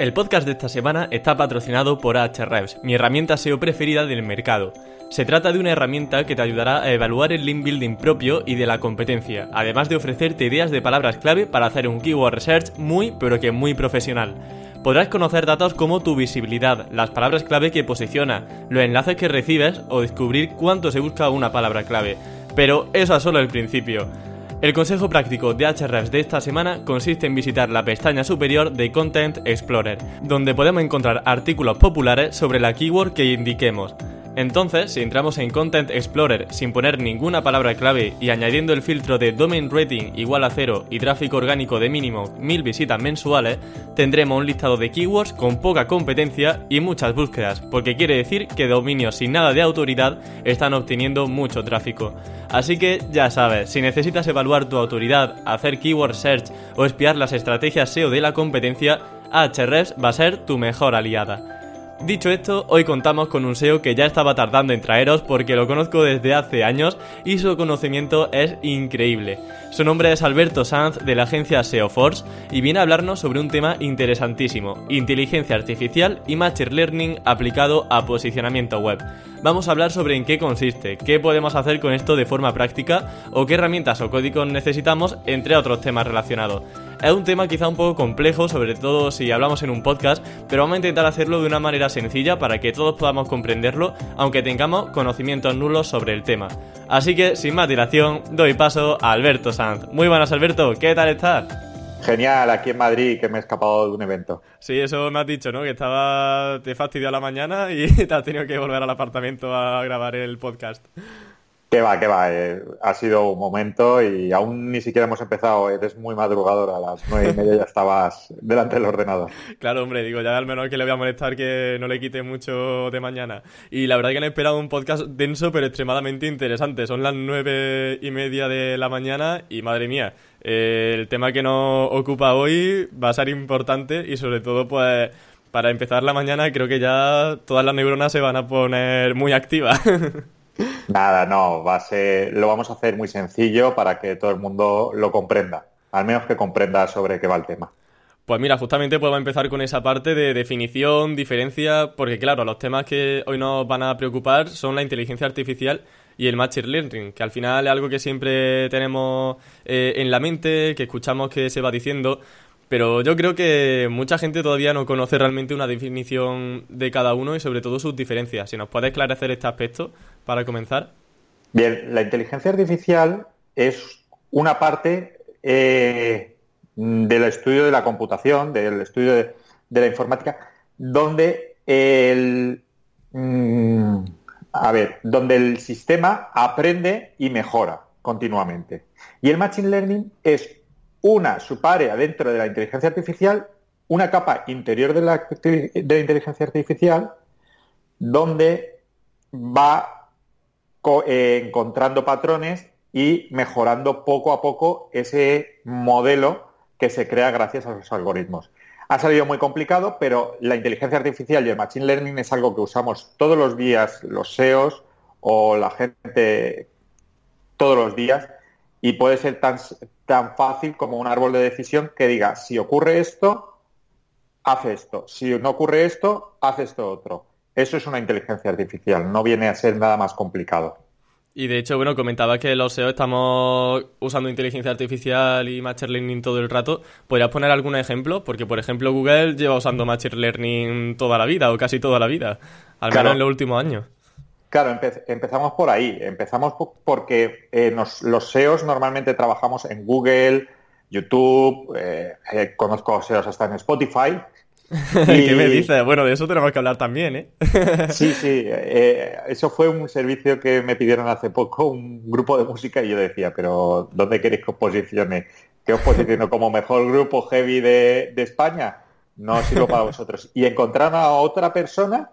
El podcast de esta semana está patrocinado por Ahrefs, mi herramienta SEO preferida del mercado. Se trata de una herramienta que te ayudará a evaluar el link building propio y de la competencia, además de ofrecerte ideas de palabras clave para hacer un keyword research muy pero que muy profesional. Podrás conocer datos como tu visibilidad, las palabras clave que posiciona, los enlaces que recibes o descubrir cuánto se busca una palabra clave. Pero eso es solo el principio. El consejo práctico de Ahrefs de esta semana consiste en visitar la pestaña superior de Content Explorer, donde podemos encontrar artículos populares sobre la keyword que indiquemos. Entonces, si entramos en Content Explorer sin poner ninguna palabra clave y añadiendo el filtro de Domain Rating igual a cero y tráfico orgánico de mínimo 1000 visitas mensuales, tendremos un listado de keywords con poca competencia y muchas búsquedas, porque quiere decir que dominios sin nada de autoridad están obteniendo mucho tráfico. Así que ya sabes, si necesitas evaluar tu autoridad, hacer keyword search o espiar las estrategias SEO de la competencia, Ahrefs va a ser tu mejor aliada. Dicho esto, hoy contamos con un SEO que ya estaba tardando en traeros porque lo conozco desde hace años y su conocimiento es increíble. Su nombre es Alberto Sanz de la agencia SEOforce y viene a hablarnos sobre un tema interesantísimo, inteligencia artificial y machine learning aplicado a posicionamiento web. Vamos a hablar sobre en qué consiste, qué podemos hacer con esto de forma práctica o qué herramientas o códigos necesitamos, entre otros temas relacionados. Es un tema quizá un poco complejo, sobre todo si hablamos en un podcast, pero vamos a intentar hacerlo de una manera sencilla para que todos podamos comprenderlo, aunque tengamos conocimientos nulos sobre el tema. Así que, sin más dilación, doy paso a Alberto Sanz. Muy buenas, Alberto, ¿qué tal estás? Genial, aquí en Madrid, que me he escapado de un evento. Sí, eso me has dicho, ¿no? Que estaba, te fastidió a la mañana y te has tenido que volver al apartamento a grabar el podcast. Que va, que va. Eh, ha sido un momento y aún ni siquiera hemos empezado. Eres muy madrugador. A las nueve y media ya estabas delante del ordenador. Claro, hombre, digo, ya al menos que le voy a molestar que no le quite mucho de mañana. Y la verdad que han esperado un podcast denso pero extremadamente interesante. Son las nueve y media de la mañana y madre mía, eh, el tema que nos ocupa hoy va a ser importante y sobre todo pues para empezar la mañana creo que ya todas las neuronas se van a poner muy activas. Nada, no, va a ser, lo vamos a hacer muy sencillo para que todo el mundo lo comprenda, al menos que comprenda sobre qué va el tema. Pues mira, justamente podemos empezar con esa parte de definición, diferencia, porque claro, los temas que hoy nos van a preocupar son la inteligencia artificial y el machine learning, que al final es algo que siempre tenemos eh, en la mente, que escuchamos que se va diciendo, pero yo creo que mucha gente todavía no conoce realmente una definición de cada uno y sobre todo sus diferencias. Si nos puede esclarecer este aspecto para comenzar. Bien, la inteligencia artificial es una parte eh, del estudio de la computación, del estudio de, la informática, donde el mm, a ver, donde el sistema aprende y mejora continuamente. Y el machine learning es una subárea dentro de la inteligencia artificial, una capa interior de la, de la inteligencia artificial, donde va eh, encontrando patrones y mejorando poco a poco ese modelo que se crea gracias a los algoritmos. Ha salido muy complicado, pero la inteligencia artificial y el machine learning es algo que usamos todos los días los SEOs o la gente todos los días y puede ser tan, tan fácil como un árbol de decisión que diga, si ocurre esto, haz esto, si no ocurre esto, haz esto otro. Eso es una inteligencia artificial, no viene a ser nada más complicado. Y de hecho, bueno, comentaba que los SEO estamos usando inteligencia artificial y Machine Learning todo el rato. ¿Podrías poner algún ejemplo? Porque, por ejemplo, Google lleva usando Machine Learning toda la vida, o casi toda la vida, al menos en los últimos años. Claro, empezamos por ahí. Empezamos porque eh, los SEOs normalmente trabajamos en Google, YouTube, eh, eh, conozco SEOs hasta en Spotify. ¿Qué me dices? Bueno, de eso tenemos que hablar también, ¿eh? sí, sí. eso fue un servicio que me pidieron hace poco, un grupo de música, y yo decía, pero ¿dónde queréis que os posicione? ¿Que os posiciono como mejor grupo heavy de, de España? No sirvo para vosotros. Y encontraron a otra persona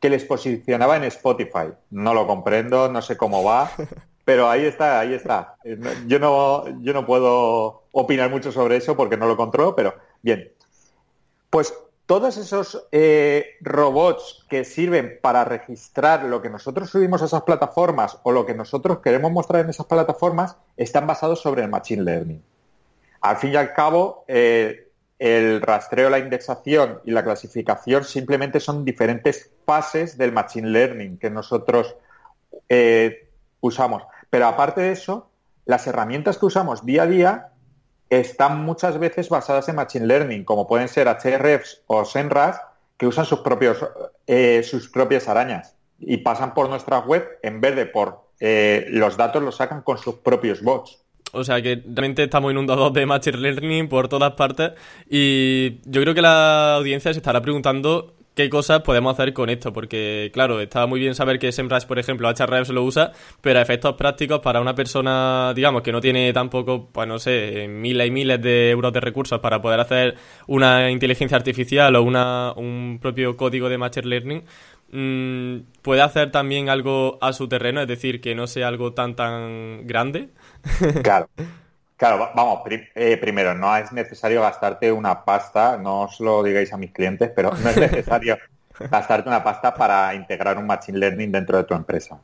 que les posicionaba en Spotify. No lo comprendo, no sé cómo va, pero ahí está, ahí está. Yo no, yo no puedo opinar mucho sobre eso porque no lo controlo, pero bien. Pues todos esos eh, robots que sirven para registrar lo que nosotros subimos a esas plataformas o lo que nosotros queremos mostrar en esas plataformas están basados sobre el Machine Learning. Al fin y al cabo, eh, el rastreo, la indexación y la clasificación simplemente son diferentes fases del Machine Learning que nosotros eh, usamos. Pero aparte de eso, las herramientas que usamos día a día están muchas veces basadas en Machine Learning, como pueden ser HRFs o SENRAS, que usan sus, propios, eh, sus propias arañas y pasan por nuestra web en vez de por eh, los datos los sacan con sus propios bots. O sea que realmente estamos inundados de Machine Learning por todas partes y yo creo que la audiencia se estará preguntando qué cosas podemos hacer con esto, porque claro, está muy bien saber que SEMrush, por ejemplo, HREVs lo usa, pero a efectos prácticos para una persona, digamos, que no tiene tampoco, pues no sé, miles y miles de euros de recursos para poder hacer una inteligencia artificial o una, un propio código de Machine Learning, mm, puede hacer también algo a su terreno, es decir, que no sea algo tan tan grande. Claro. Claro, vamos, eh, primero, no es necesario gastarte una pasta, no os lo digáis a mis clientes, pero no es necesario gastarte una pasta para integrar un Machine Learning dentro de tu empresa.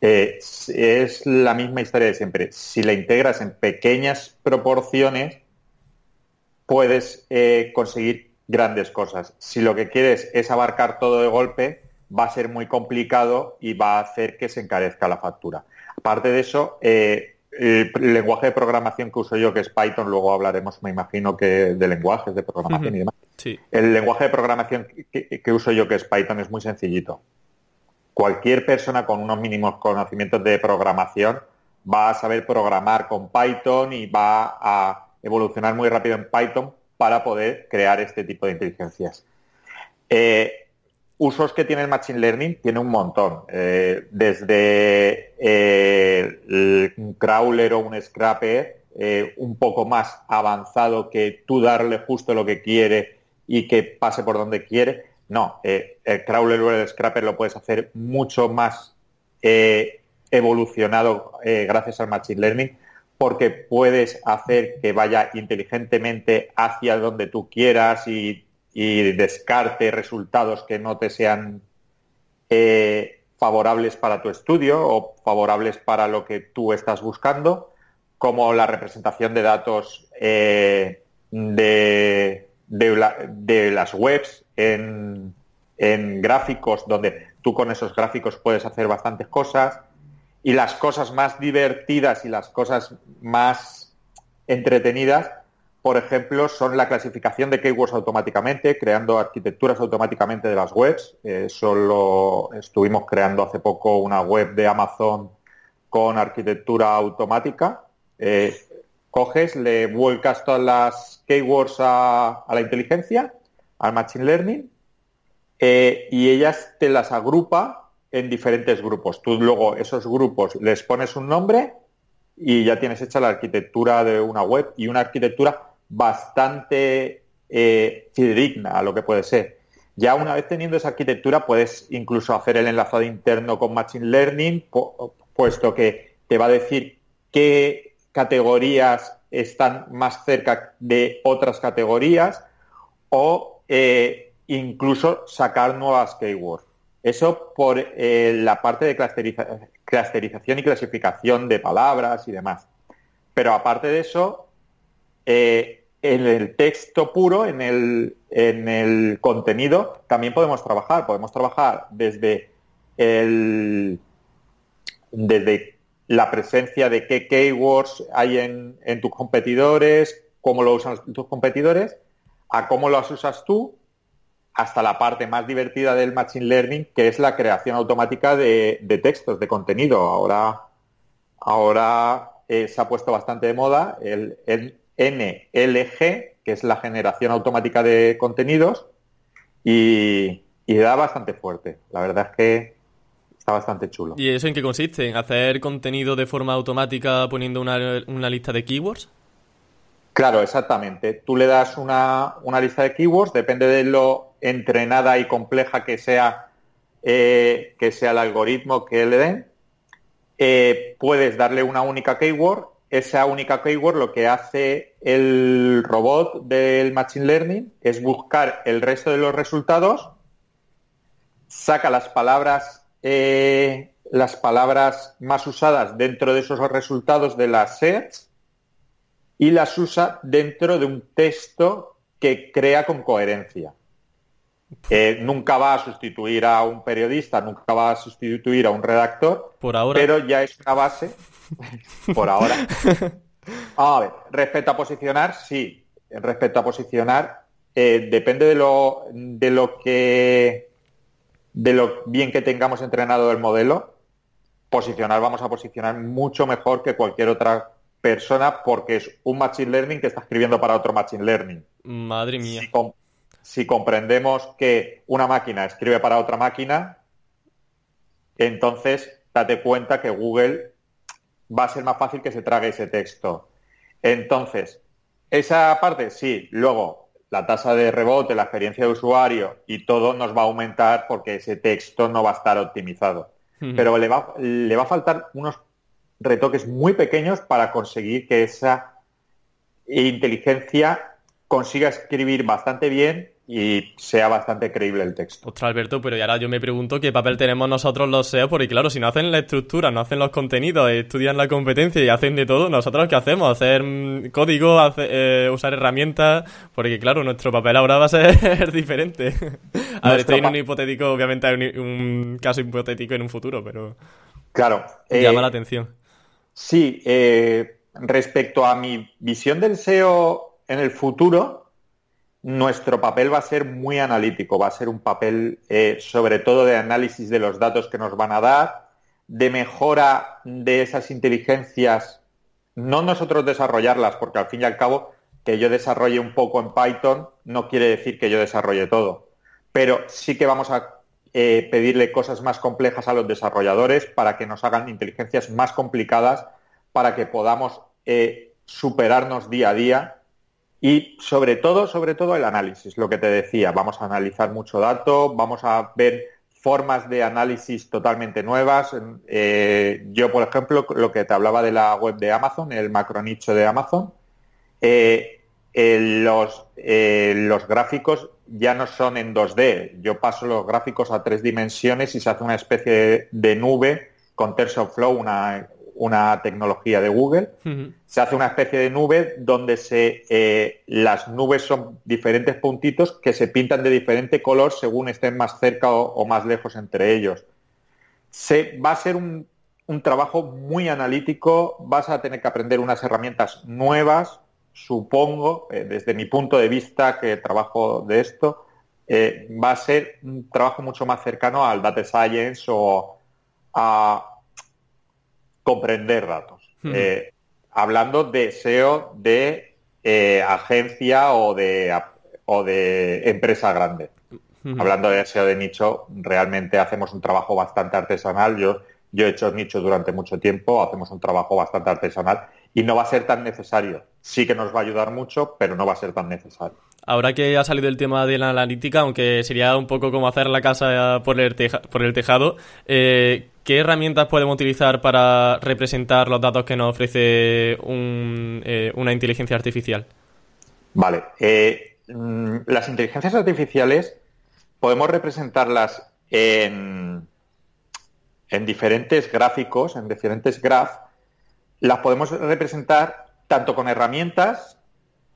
Eh, es la misma historia de siempre. Si la integras en pequeñas proporciones, puedes eh, conseguir grandes cosas. Si lo que quieres es abarcar todo de golpe, va a ser muy complicado y va a hacer que se encarezca la factura. Aparte de eso, el lenguaje de programación que uso yo, que es Python, luego hablaremos, me imagino, que de lenguajes de programación y demás. El lenguaje de programación que, uso yo, que es Python, es muy sencillito. Cualquier persona con unos mínimos conocimientos de programación va a saber programar con Python y va a evolucionar muy rápido en Python para poder crear este tipo de inteligencias. Eh, usos que tiene el Machine Learning tiene un montón. Eh, desde eh, un crawler o un scraper, eh, un poco más avanzado que tú darle justo lo que quiere y que pase por donde quiere. No, el crawler o el scraper lo puedes hacer mucho más evolucionado gracias al Machine Learning porque puedes hacer que vaya inteligentemente hacia donde tú quieras y y descarte resultados que no te sean eh, favorables para tu estudio o favorables para lo que tú estás buscando, como la representación de datos eh, de, de, las webs en, en gráficos, donde tú con esos gráficos puedes hacer bastantes cosas, y las cosas más divertidas y las cosas más entretenidas por ejemplo, son la clasificación de keywords automáticamente, creando arquitecturas automáticamente de las webs. Eso lo estuvimos creando hace poco una web de Amazon con arquitectura automática. Eh, coges, le vuelcas todas las keywords a, la inteligencia, al Machine Learning, eh, y ellas te las agrupa en diferentes grupos. Tú luego esos grupos les pones un nombre y ya tienes hecha la arquitectura de una web y una arquitectura bastante eh, fidedigna a lo que puede ser. Ya una vez teniendo esa arquitectura puedes incluso hacer el enlazado interno con Machine Learning, puesto que te va a decir qué categorías están más cerca de otras categorías o eh, incluso sacar nuevas keywords. Eso por eh, la parte de clusterización y clasificación de palabras y demás. Pero aparte de eso, en el texto puro, en el, en el contenido, también podemos trabajar. Podemos trabajar desde, el, desde la presencia de qué keywords hay en, en tus competidores, cómo lo usan tus competidores, a cómo las usas tú, hasta la parte más divertida del Machine Learning, que es la creación automática de, de textos, de contenido. Ahora, ahora eh, se ha puesto bastante de moda el, el NLG, que es la generación automática de contenidos, y, da bastante fuerte. La verdad es que está bastante chulo. ¿Y eso en qué consiste? ¿En hacer contenido de forma automática poniendo una, lista de keywords? Claro, exactamente. Tú le das una, lista de keywords, depende de lo entrenada y compleja que sea, eh, que sea el algoritmo que le den. eh, puedes darle una única keyword. Esa única keyword lo que hace el robot del Machine Learning es buscar el resto de los resultados, saca las palabras, eh, las palabras más usadas dentro de esos resultados de las search y las usa dentro de un texto que crea con coherencia. Eh, nunca va a sustituir a un periodista, nunca va a sustituir a un redactor, por ahora. pero ya es una base, por ahora. A ver, respecto a posicionar, sí, respecto a posicionar, eh, depende de lo, de lo que, de lo bien que tengamos entrenado el modelo, posicionar, vamos a posicionar mucho mejor que cualquier otra persona porque es un machine learning que está escribiendo para otro machine learning. Madre mía si comprendemos que una máquina escribe para otra máquina, entonces date cuenta que Google va a ser más fácil que se trague ese texto. Entonces, esa parte sí, luego la tasa de rebote, la experiencia de usuario y todo nos va a aumentar porque ese texto no va a estar optimizado. Pero le va, le va a faltar unos retoques muy pequeños para conseguir que esa inteligencia consiga escribir bastante bien y sea bastante creíble el texto. Ostras, Alberto, pero y ahora yo me pregunto qué papel tenemos nosotros los SEO, porque claro, si no hacen la estructura, no hacen los contenidos, estudian la competencia y hacen de todo, ¿nosotros qué hacemos? ¿Hacer mm, código, eh, usar herramientas? Porque claro, nuestro papel ahora va a ser diferente. a ver, estoy en un hipotético, obviamente hay un, caso hipotético en un futuro, pero... Claro. llama la eh, atención. Sí, eh, respecto a mi visión del SEO en el futuro, nuestro papel va a ser muy analítico, va a ser un papel eh, sobre todo de análisis de los datos que nos van a dar, de mejora de esas inteligencias, no nosotros desarrollarlas, porque al fin y al cabo que yo desarrolle un poco en Python no quiere decir que yo desarrolle todo, pero sí que vamos a eh, pedirle cosas más complejas a los desarrolladores para que nos hagan inteligencias más complicadas, para que podamos eh, superarnos día a día y sobre todo, sobre todo el análisis, lo que te decía, vamos a analizar mucho dato, vamos a ver formas de análisis totalmente nuevas. Eh, yo, por ejemplo, lo que te hablaba de la web de Amazon, el macronicho de Amazon, eh, los, eh, los gráficos ya no son en 2D. Yo paso los gráficos a tres dimensiones y se hace una especie de, de nube con TensorFlow, una, una tecnología de Google. Se hace una especie de nube donde se, eh, las nubes son diferentes puntitos que se pintan de diferente color según estén más cerca o, más lejos entre ellos. Se, va a ser un, trabajo muy analítico, vas a tener que aprender unas herramientas nuevas, supongo, eh, desde mi punto de vista que trabajo de esto, eh, va a ser un trabajo mucho más cercano al data science o a, comprender datos. Eh, hablando de SEO de eh, agencia o de, o de empresa grande. Hablando de SEO de nicho, realmente hacemos un trabajo bastante artesanal. Yo, yo he hecho nicho durante mucho tiempo, hacemos un trabajo bastante artesanal y no va a ser tan necesario. Sí que nos va a ayudar mucho, pero no va a ser tan necesario. Ahora que ha salido el tema de la analítica, aunque sería un poco como hacer la casa por el, tejado, eh, ¿qué herramientas podemos utilizar para representar los datos que nos ofrece eh, una inteligencia artificial? Vale. Eh, mm, las inteligencias artificiales podemos representarlas en, en diferentes gráficos, en diferentes graphs. Las podemos representar tanto con herramientas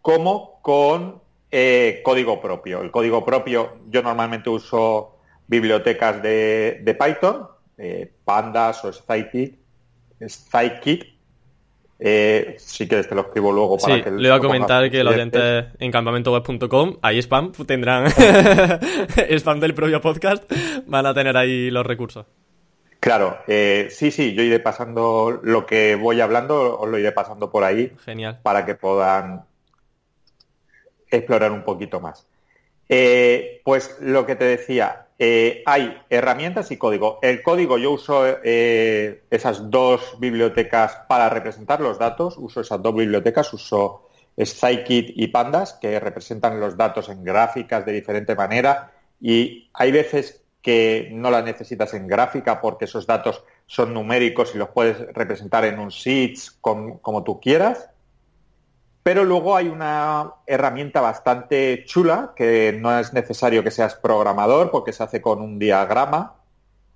como con eh, código propio. El código propio, yo normalmente uso bibliotecas de, Python, eh, Pandas o Scikit. Eh, si quieres te lo escribo luego para que... Le voy a comentar que los oyentes en campamentoweb.com, ahí spam, tendrán spam del propio podcast, van a tener ahí los recursos. Claro, sí, sí, yo iré pasando lo que voy hablando, os lo iré pasando por ahí. Genial. Para que puedan explorar un poquito más. Eh, pues lo que te decía, eh, hay herramientas y código. El código yo uso eh, esas dos bibliotecas para representar los datos, uso esas dos bibliotecas, uso Scikit y Pandas, que representan los datos en gráficas de diferente manera y hay veces que no las necesitas en gráfica porque esos datos son numéricos y los puedes representar en un sheets como tú quieras. Pero luego hay una herramienta bastante chula que no es necesario que seas programador porque se hace con un diagrama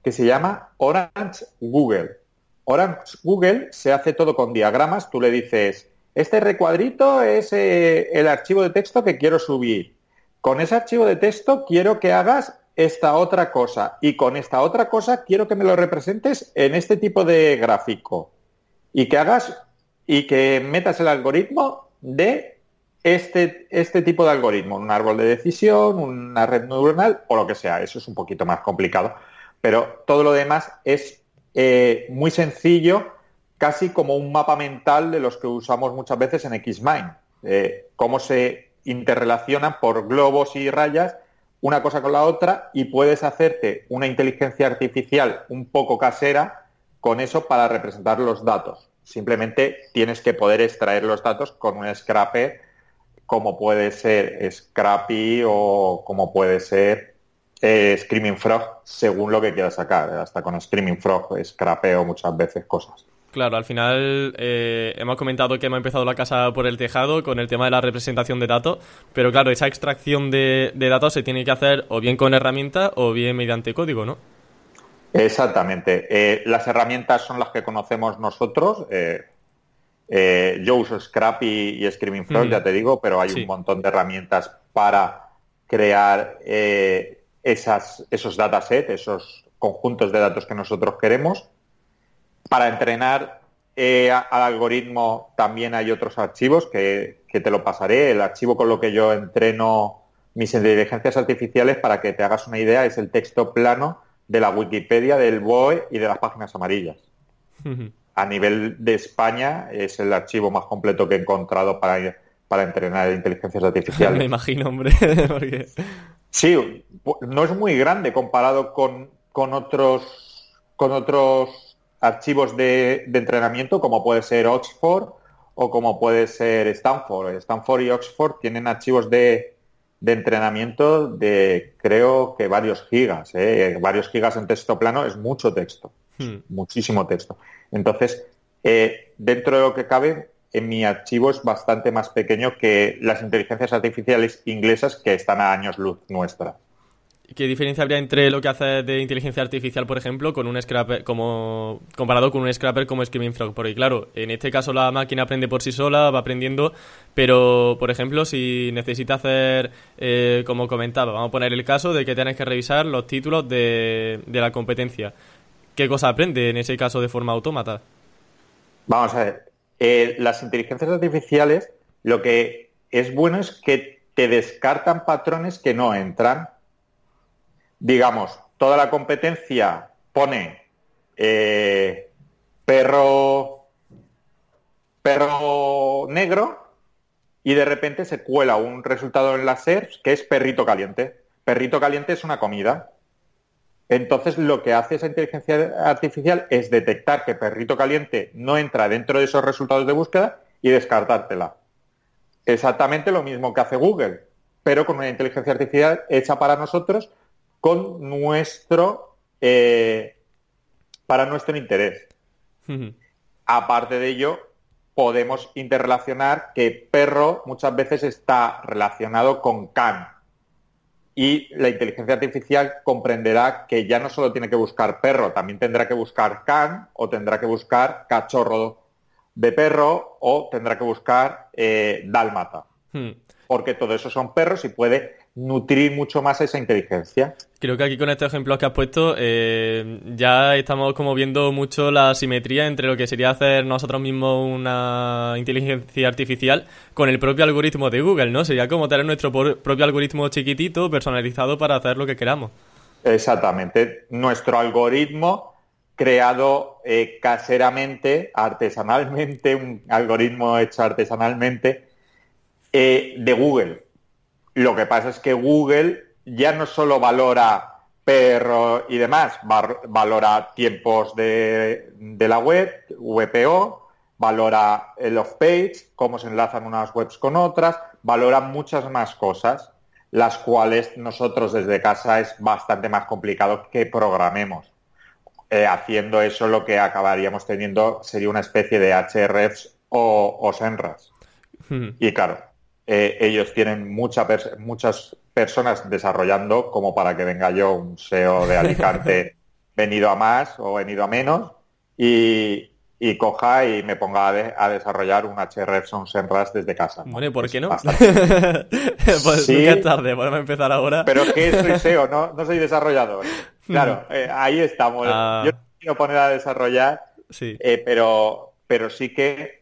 que se llama Orange Google. Orange Google se hace todo con diagramas. Tú le dices, este recuadrito es eh, el archivo de texto que quiero subir. Con ese archivo de texto quiero que hagas esta otra cosa y con esta otra cosa quiero que me lo representes en este tipo de gráfico y que hagas y que metas el algoritmo de este, este tipo de algoritmo, un árbol de decisión, una red neuronal o lo que sea. Eso es un poquito más complicado, pero todo lo demás es eh, muy sencillo, casi como un mapa mental de los que usamos muchas veces en Xmind. Eh, cómo se interrelacionan por globos y rayas una cosa con la otra y puedes hacerte una inteligencia artificial un poco casera con eso para representar los datos. Simplemente tienes que poder extraer los datos con un scraper como puede ser Scrappy o como puede ser eh, Screaming Frog, según lo que quieras sacar. Hasta con Screaming Frog scrapeo muchas veces cosas. Claro, al final eh, hemos comentado que hemos empezado la casa por el tejado con el tema de la representación de datos, pero claro, esa extracción de, datos se tiene que hacer o bien con herramientas o bien mediante código, ¿no? Exactamente. Eh, las herramientas son las que conocemos nosotros. Eh, yo uso Scrappy y Screaming Frog, mm. ya te digo, pero hay un montón de herramientas para crear esas, esos datasets, esos conjuntos de datos que nosotros queremos. Para entrenar eh, al algoritmo también hay otros archivos que, te lo pasaré. El archivo con lo que yo entreno mis inteligencias artificiales, para que te hagas una idea, es el texto plano de la Wikipedia, del BOE y de las páginas amarillas. A nivel de España es el archivo más completo que he encontrado para, para entrenar inteligencias artificiales. Me imagino, hombre. Sí, no es muy grande comparado con, con otros con otros archivos de, entrenamiento como puede ser Oxford o como puede ser Stanford. Stanford y Oxford tienen archivos de, entrenamiento de creo que varios gigas. ¿eh? Varios gigas en texto plano es mucho texto, hmm. muchísimo texto. Entonces, eh, dentro de lo que cabe, en mi archivo es bastante más pequeño que las inteligencias artificiales inglesas que están a años luz nuestra. ¿Qué diferencia habría entre lo que hace de inteligencia artificial, por ejemplo, con un scrapper como comparado con un scrapper como Screaming Frog? Porque claro, en este caso la máquina aprende por sí sola, va aprendiendo, pero por ejemplo, si necesita hacer, eh, como comentaba, vamos a poner el caso de que tienes que revisar los títulos de, la competencia. ¿Qué cosa aprende en ese caso de forma autómata? Vamos a ver, eh, las inteligencias artificiales lo que es bueno es que te descartan patrones que no entran digamos, toda la competencia pone eh, perro, perro negro y de repente se cuela un resultado en la SERPs que es perrito caliente. Perrito caliente es una comida. Entonces lo que hace esa inteligencia artificial es detectar que perrito caliente no entra dentro de esos resultados de búsqueda y descartártela. Exactamente lo mismo que hace Google, pero con una inteligencia artificial hecha para nosotros con nuestro, eh, para nuestro interés. Aparte de ello, podemos interrelacionar que perro muchas veces está relacionado con can. Y la inteligencia artificial comprenderá que ya no solo tiene que buscar perro, también tendrá que buscar can o tendrá que buscar cachorro de perro o tendrá que buscar eh, dálmata. Hmm. Porque todo eso son perros y puede nutrir mucho más esa inteligencia. Creo que aquí con estos ejemplos que has puesto eh, ya estamos como viendo mucho la simetría entre lo que sería hacer nosotros mismos una inteligencia artificial con el propio algoritmo de Google, ¿no? Sería como tener nuestro propio algoritmo chiquitito, personalizado para hacer lo que queramos. Exactamente. Nuestro algoritmo creado eh, caseramente, artesanalmente, un algoritmo hecho artesanalmente eh, de Google lo que pasa es que Google ya no solo valora perro y demás, valora tiempos de, la web, VPO, valora el off-page, cómo se enlazan unas webs con otras, valora muchas más cosas, las cuales nosotros desde casa es bastante más complicado que programemos. eh, haciendo eso lo que acabaríamos teniendo sería una especie de HRFs o, o SENRAS. Hmm. Y claro, eh, ellos tienen mucha muchas personas desarrollando como para que venga yo, un SEO de Alicante, venido a más o venido a menos, y, y coja y me ponga a, de- a desarrollar un un SENRAS desde casa. Bueno, ¿y por qué no? pues Sí. nunca es tarde, podemos empezar ahora. Pero es que soy SEO, no, no soy desarrollador. Claro, eh, ahí estamos. Ah. Yo no quiero poner a desarrollar, Sí. eh, pero, pero sí que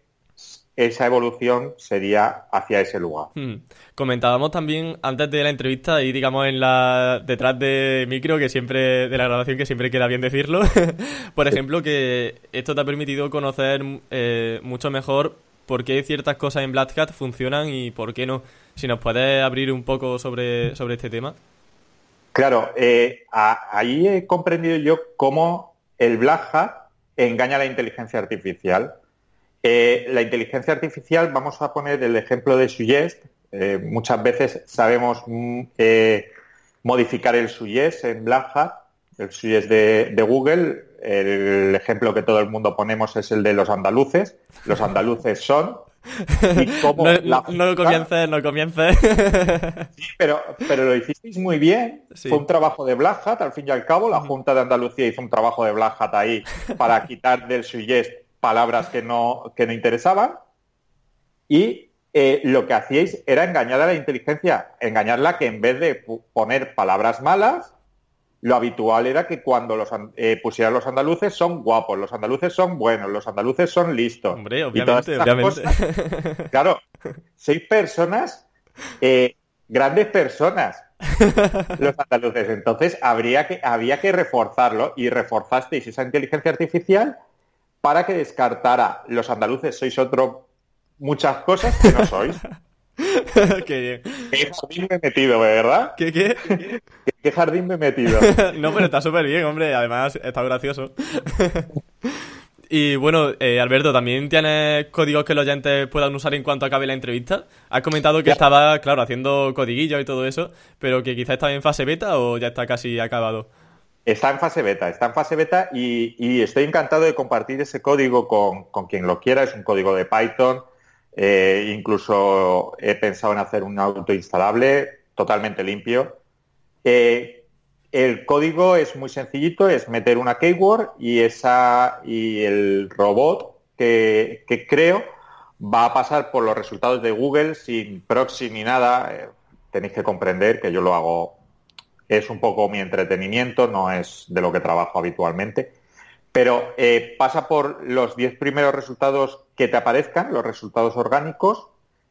esa evolución sería hacia ese lugar. Hmm. Comentábamos también antes de la entrevista y digamos en la detrás de micro que siempre de la grabación que siempre queda bien decirlo. Por ejemplo que esto te ha permitido conocer eh, mucho mejor por qué ciertas cosas en Black Hat funcionan y por qué no. Si nos puedes abrir un poco sobre, sobre este tema. Claro, eh, a- ahí he comprendido yo cómo el Black Hat engaña a la inteligencia artificial. Eh, la inteligencia artificial, vamos a poner el ejemplo de Suggest. Eh, muchas veces sabemos mm, eh, modificar el Suggest en Black Hat, el Suggest de, de Google. El ejemplo que todo el mundo ponemos es el de los andaluces. Los andaluces son. Y cómo No, la no, comiences, no comiences. pero, pero lo hicisteis muy bien. Sí. Fue un trabajo de Black Hat, al fin y al cabo. La Junta de Andalucía hizo un trabajo de Black Hat ahí para quitar del suggest palabras que no, que no interesaban. Y eh, lo que hacíais era engañar a la inteligencia, engañarla que en vez de poner palabras malas, lo habitual era que cuando los eh, pusieran los andaluces son guapos, los andaluces son buenos, los andaluces son listos. Hombre, obviamente, obviamente. cosas Claro, seis personas, eh, grandes personas, los andaluces. Entonces habría que, había que reforzarlo y reforzasteis esa inteligencia artificial para que descartara los andaluces sois otro muchas cosas que no sois. qué bien. ¿Qué jardín me he metido, verdad? ¿Qué, qué? ¿Qué, qué jardín me he metido? No, pero está súper bien, hombre. Además, está gracioso. Y bueno, eh, Alberto, ¿también tienes códigos que los oyentes puedan usar en cuanto acabe la entrevista? Has comentado que Ya. estaba, claro, haciendo codiguillos y todo eso, pero que quizás está en fase beta o ya está casi acabado. Está en fase beta, está en fase beta y, estoy encantado de compartir ese código con, quien lo quiera. Es un código de Python. eh, incluso he pensado en hacer un autoinstalable totalmente limpio. Eh, el código es muy sencillito, es meter una keyword y esa y el robot que, que creo va a pasar por los resultados de Google sin proxy ni nada. Eh, tenéis que comprender que yo lo hago es un poco mi entretenimiento, no es de lo que trabajo habitualmente. Pero eh, pasa por los 10 primeros resultados que te aparezcan, los resultados orgánicos,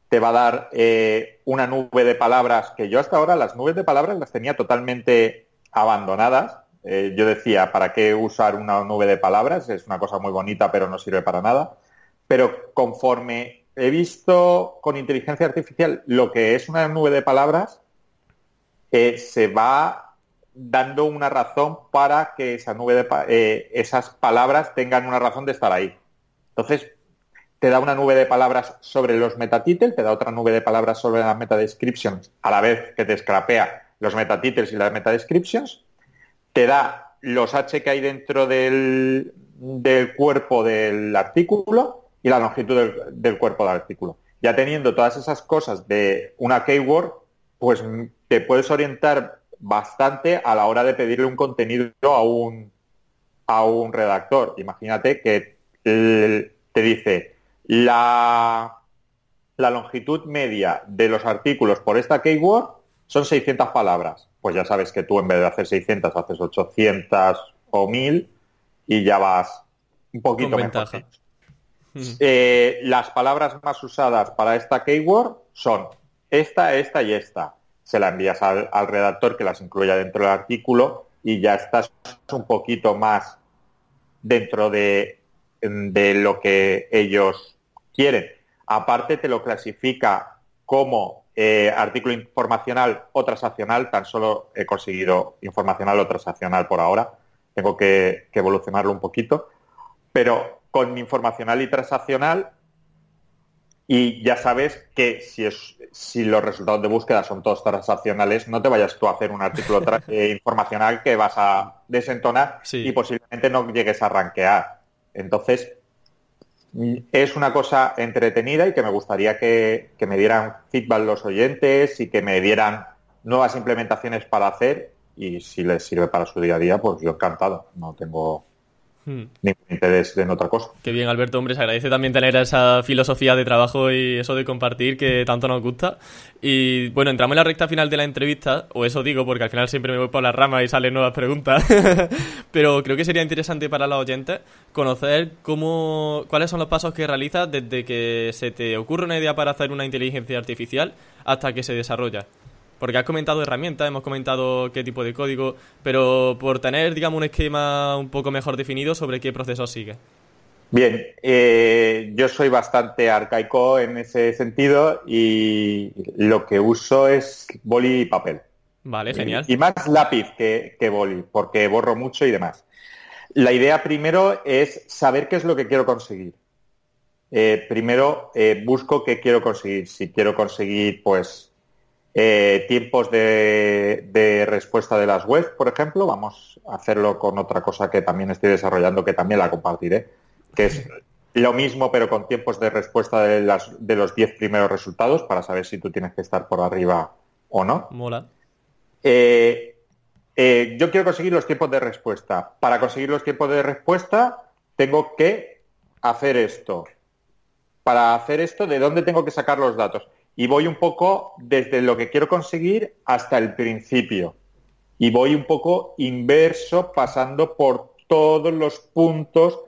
te va a dar eh, una nube de palabras que yo hasta ahora las nubes de palabras las tenía totalmente abandonadas. Eh, yo decía, ¿para qué usar una nube de palabras? Es una cosa muy bonita, pero no sirve para nada. Pero conforme he visto con inteligencia artificial lo que es una nube de palabras, se va dando una razón para que esa nube de eh, esas palabras tengan una razón de estar ahí. Entonces, te da una nube de palabras sobre los metatitles, te da otra nube de palabras sobre las metadescriptions, a la vez que te scrapea los metatitles y las metadescriptions, te da los H que hay dentro del, del cuerpo del artículo y la longitud del, del cuerpo del artículo. Ya teniendo todas esas cosas de una keyword, pues mm, te puedes orientar bastante a la hora de pedirle un contenido a un, a un redactor. Imagínate que te dice la, la longitud media de los artículos por esta keyword son 600 palabras. Pues ya sabes que tú en vez de hacer 600 haces 800 o 1000 y ya vas un poquito Con mejor. ventaja. Eh, las palabras más usadas para esta keyword son esta, esta y esta. Se la envías al, redactor que las incluya dentro del artículo y ya estás un poquito más dentro de, de lo que ellos quieren. Aparte te lo clasifica como eh, artículo informacional o transaccional. Tan solo he conseguido informacional o transaccional por ahora. Tengo que, que evolucionarlo un poquito. Pero con informacional y transaccional y ya sabes que si, es, si los resultados de búsqueda son todos transaccionales, no te vayas tú a hacer un artículo eh, informacional que vas a desentonar y posiblemente no llegues a rankear. Entonces, es una cosa entretenida y que me gustaría que, que me dieran feedback los oyentes y que me dieran nuevas implementaciones para hacer y si les sirve para su día a día, pues yo encantado. No tengo Hmm. ningún interés en otra cosa. Qué bien, Alberto, hombre, se agradece también tener esa filosofía de trabajo y eso de compartir que tanto nos gusta. Y bueno, entramos en la recta final de la entrevista, o eso digo, porque al final siempre me voy por la rama y salen nuevas preguntas. Pero creo que sería interesante para los oyentes conocer cómo, cuáles son los pasos que realizas desde que se te ocurre una idea para hacer una inteligencia artificial hasta que se desarrolla. Porque has comentado herramientas, hemos comentado qué tipo de código, pero por tener, digamos, un esquema un poco mejor definido sobre qué proceso sigue. Bien, eh, yo soy bastante arcaico en ese sentido y lo que uso es boli y papel. Vale, genial. Y, más lápiz que, boli, porque borro mucho y demás. La idea primero es saber qué es lo que quiero conseguir. Eh, primero eh, busco qué quiero conseguir. Si quiero conseguir, pues, eh, tiempos de, respuesta de las webs, por ejemplo, vamos a hacerlo con otra cosa que también estoy desarrollando, que también la compartiré, que es lo mismo pero con tiempos de respuesta de, las, de los 10 primeros resultados para saber si tú tienes que estar por arriba o no. Mola. Eh, eh, yo quiero conseguir los tiempos de respuesta. Para conseguir los tiempos de respuesta tengo que hacer esto. Para hacer esto, ¿de dónde tengo que sacar los datos? Y voy un poco desde lo que quiero conseguir hasta el principio. Y voy un poco inverso pasando por todos los puntos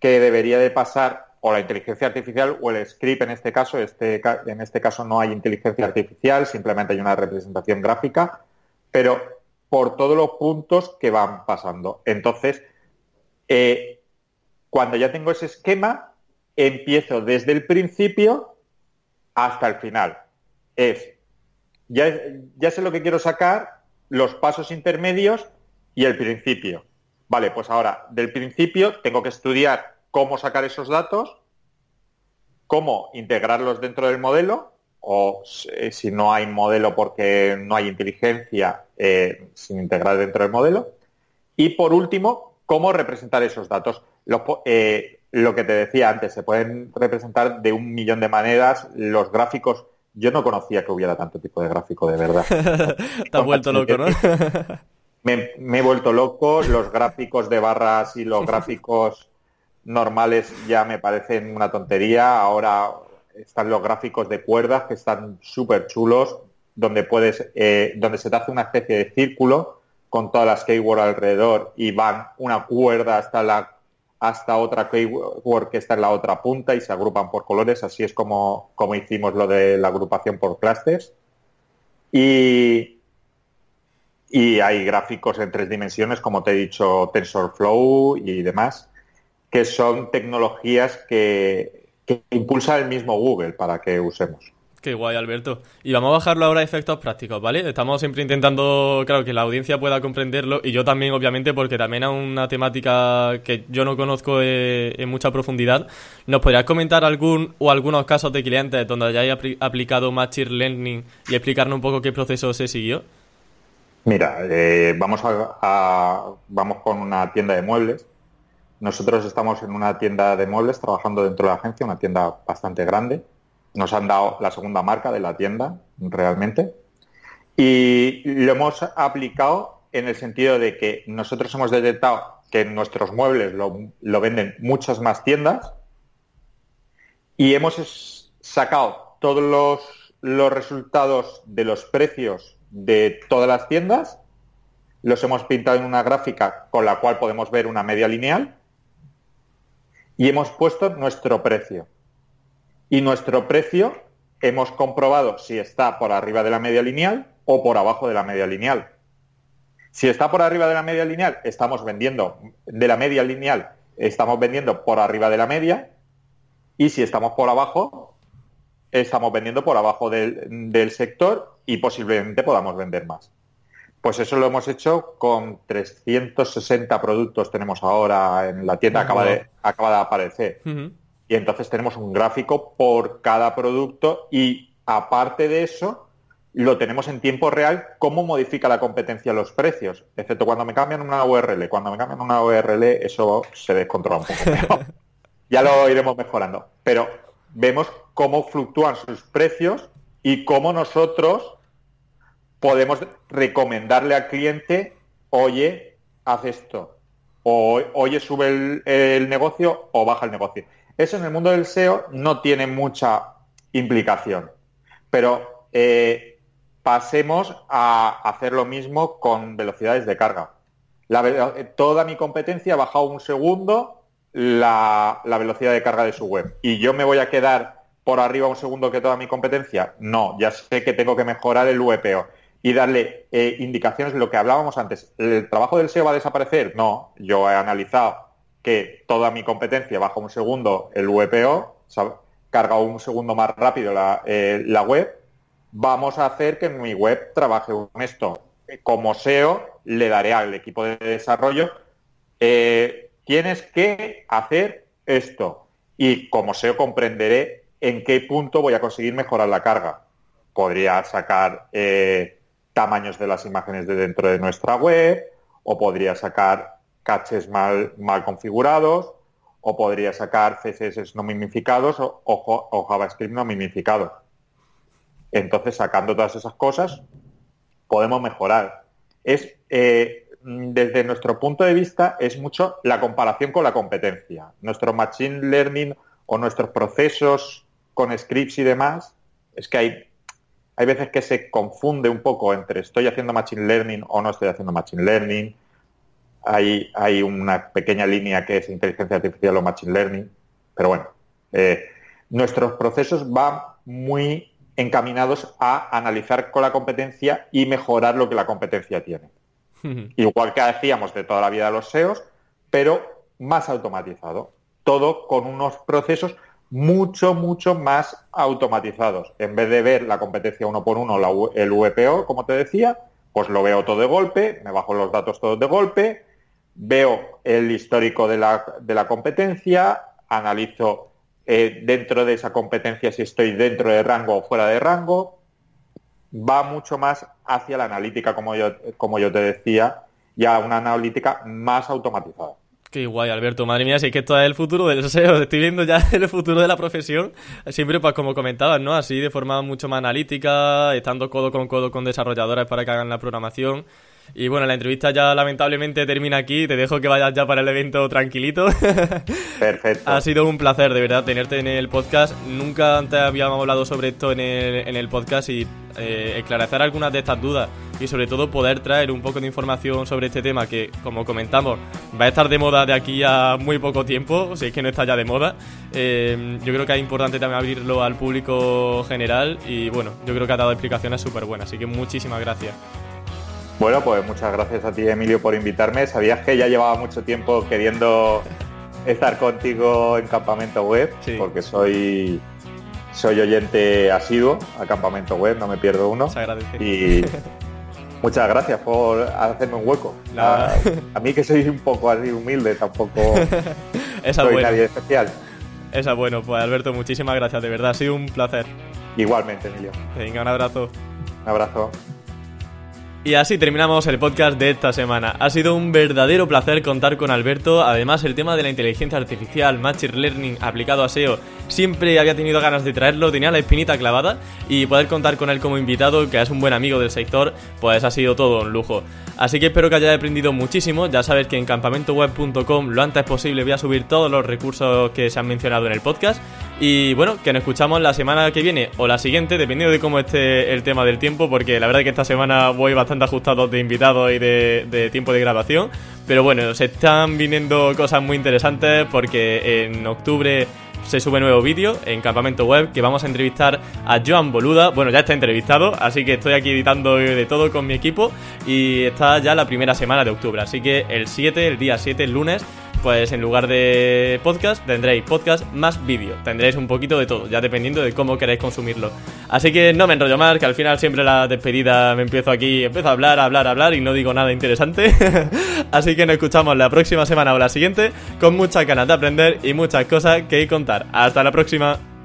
que debería de pasar o la inteligencia artificial o el script en este caso. Este, en este caso no hay inteligencia artificial, simplemente hay una representación gráfica, pero por todos los puntos que van pasando. Entonces, eh, cuando ya tengo ese esquema, empiezo desde el principio hasta el final. Es, ya, ya sé lo que quiero sacar, los pasos intermedios y el principio. Vale, pues ahora, del principio tengo que estudiar cómo sacar esos datos, cómo integrarlos dentro del modelo, o eh, si no hay modelo porque no hay inteligencia, eh, sin integrar dentro del modelo. Y por último, cómo representar esos datos. Eh, lo que te decía antes, se pueden representar de un millón de maneras. Los gráficos, yo no conocía que hubiera tanto tipo de gráfico, de verdad. te has vuelto loco, ¿no? me, he vuelto loco. Los gráficos de barras y los gráficos normales ya me parecen una tontería. Ahora están los gráficos de cuerdas que están súper chulos, donde puedes, eh, donde se te hace una especie de círculo con todas las keyword alrededor y van una cuerda hasta la hasta otra keyword que está en la otra punta y se agrupan por colores. Así es como, como hicimos lo de la agrupación por clusters. Y, y hay gráficos en tres dimensiones, como te he dicho, TensorFlow y demás, que son tecnologías que, que impulsa el mismo Google para que usemos. Qué guay, Alberto. Y vamos a bajarlo ahora a efectos prácticos, ¿vale? Estamos siempre intentando, claro, que la audiencia pueda comprenderlo y yo también, obviamente, porque también es una temática que yo no conozco eh, en mucha profundidad. ¿Nos podrías comentar algún o algunos casos de clientes donde hayáis aplicado Machine Learning y explicarnos un poco qué proceso se siguió? Mira, eh, vamos, a, vamos con una tienda de muebles. Nosotros estamos en una tienda de muebles trabajando dentro de la agencia, una tienda bastante grande nos han dado la segunda marca de la tienda, realmente. Y lo hemos aplicado en el sentido de que nosotros hemos detectado que nuestros muebles lo, venden muchas más tiendas y hemos sacado todos los, los resultados de los precios de todas las tiendas, los hemos pintado en una gráfica con la cual podemos ver una media lineal y hemos puesto nuestro precio y nuestro precio hemos comprobado si está por arriba de la media lineal o por abajo de la media lineal. Si está por arriba de la media lineal, estamos vendiendo de la media lineal, estamos vendiendo por arriba de la media y si estamos por abajo, estamos vendiendo por abajo del, sector y posiblemente podamos vender más. Pues eso lo hemos hecho con 360 productos tenemos ahora en la tienda, acaba de, acaba de aparecer. Y entonces tenemos un gráfico por cada producto y aparte de eso lo tenemos en tiempo real cómo modifica la competencia los precios, excepto cuando me cambian una URL. Cuando me cambian una URL eso se descontrola un poco. ya lo iremos mejorando. Pero vemos cómo fluctúan sus precios y cómo nosotros podemos recomendarle al cliente, oye, haz esto, o oye, sube el, negocio o baja el negocio. Eso en el mundo del SEO no tiene mucha implicación. Pero eh, pasemos a hacer lo mismo con velocidades de carga. toda mi competencia ha bajado un segundo la, velocidad de carga de su web. ¿Y yo me voy a quedar por arriba un segundo que toda mi competencia? No, ya sé que tengo que mejorar el VPO y darle eh, indicaciones de lo que hablábamos antes. ¿El trabajo del SEO va a desaparecer? No, yo he analizado que toda mi competencia baja un segundo el VPO, carga un segundo más rápido eh, la, web, vamos a hacer que mi web trabaje con esto. Como SEO, le daré al equipo de desarrollo, eh, tienes que hacer esto. Y como SEO comprenderé en qué punto voy a conseguir mejorar la carga. Podría sacar eh, tamaños de las imágenes de dentro de nuestra web, o podría sacar caches mal, mal configurados, o podría sacar CSS no mimificados o, JavaScript no mimificado. Entonces, sacando todas esas cosas, podemos mejorar. Es, eh, desde nuestro punto de vista, es mucho la comparación con la competencia. Nuestro Machine Learning o nuestros procesos con scripts y demás, es que hay, hay veces que se confunde un poco entre estoy haciendo Machine Learning o no estoy haciendo Machine Learning hay, hay una pequeña línea que es inteligencia artificial o machine learning, pero bueno, eh, nuestros procesos van muy encaminados a analizar con la competencia y mejorar lo que la competencia tiene. Igual que hacíamos de toda la vida los SEOs, pero más automatizado. Todo con unos procesos mucho, mucho más automatizados. En vez de ver la competencia uno por uno, el VPO, como te decía, pues lo veo todo de golpe, me bajo los datos todos de golpe, veo el histórico de la, de la competencia, analizo eh, dentro de esa competencia si estoy dentro de rango o fuera de rango, va mucho más hacia la analítica, como yo, como yo te decía, ya una analítica más automatizada. Qué guay, Alberto. Madre mía, si es que esto es el futuro del SEO. Estoy viendo ya el futuro de la profesión. Siempre, pues como comentabas, ¿no? Así de forma mucho más analítica, estando codo con codo con desarrolladores para que hagan la programación. Y bueno, la entrevista ya lamentablemente termina aquí. Te dejo que vayas ya para el evento tranquilito. Perfecto. ha sido un placer, de verdad, tenerte en el podcast. Nunca antes habíamos hablado sobre esto en el, en el podcast y eh, esclarecer algunas de estas dudas y sobre todo poder traer un poco de información sobre este tema que, como comentamos, va a estar de moda de aquí a muy poco tiempo, si es que no está ya de moda. Eh, yo creo que es importante también abrirlo al público general y bueno, yo creo que ha dado explicaciones súper buenas, así que muchísimas gracias. Bueno, pues muchas gracias a ti, Emilio, por invitarme. Sabías que ya llevaba mucho tiempo queriendo estar contigo en Campamento Web, porque soy soy oyente asiduo a Campamento Web, no me pierdo uno. Se agradece. Y muchas gracias por hacerme un hueco. A, mí que soy un poco así humilde, tampoco soy nadie especial. Esa bueno, pues Alberto, muchísimas gracias, de verdad, ha sido un placer. Igualmente, Emilio. Venga, un abrazo. Un abrazo. Y así terminamos el podcast de esta semana. Ha sido un verdadero placer contar con Alberto. Además, el tema de la inteligencia artificial, Machine Learning aplicado a SEO, siempre había tenido ganas de traerlo, tenía la espinita clavada y poder contar con él como invitado, que es un buen amigo del sector, pues ha sido todo un lujo. Así que espero que hayáis aprendido muchísimo. Ya sabes que en campamentoweb.com lo antes posible voy a subir todos los recursos que se han mencionado en el podcast. Y bueno, que nos escuchamos la semana que viene o la siguiente, dependiendo de cómo esté el tema del tiempo, porque la verdad que esta semana voy bastante ajustado de invitados y de, tiempo de grabación. Pero bueno, se están viniendo cosas muy interesantes porque en octubre se sube nuevo vídeo en Campamento Web que vamos a entrevistar a Joan Boluda. Bueno, ya está entrevistado, así que estoy aquí editando de todo con mi equipo y está ya la primera semana de octubre. Así que el 7, el día 7, el lunes, pues en lugar de podcast tendréis podcast más vídeo. Tendréis un poquito de todo, ya dependiendo de cómo queráis consumirlo. Así que no me enrollo más, que al final siempre la despedida me empiezo aquí, empiezo a hablar, a hablar, a hablar y no digo nada interesante. Así que nos escuchamos la próxima semana o la siguiente con muchas ganas de aprender y muchas cosas que contar. Hasta la próxima.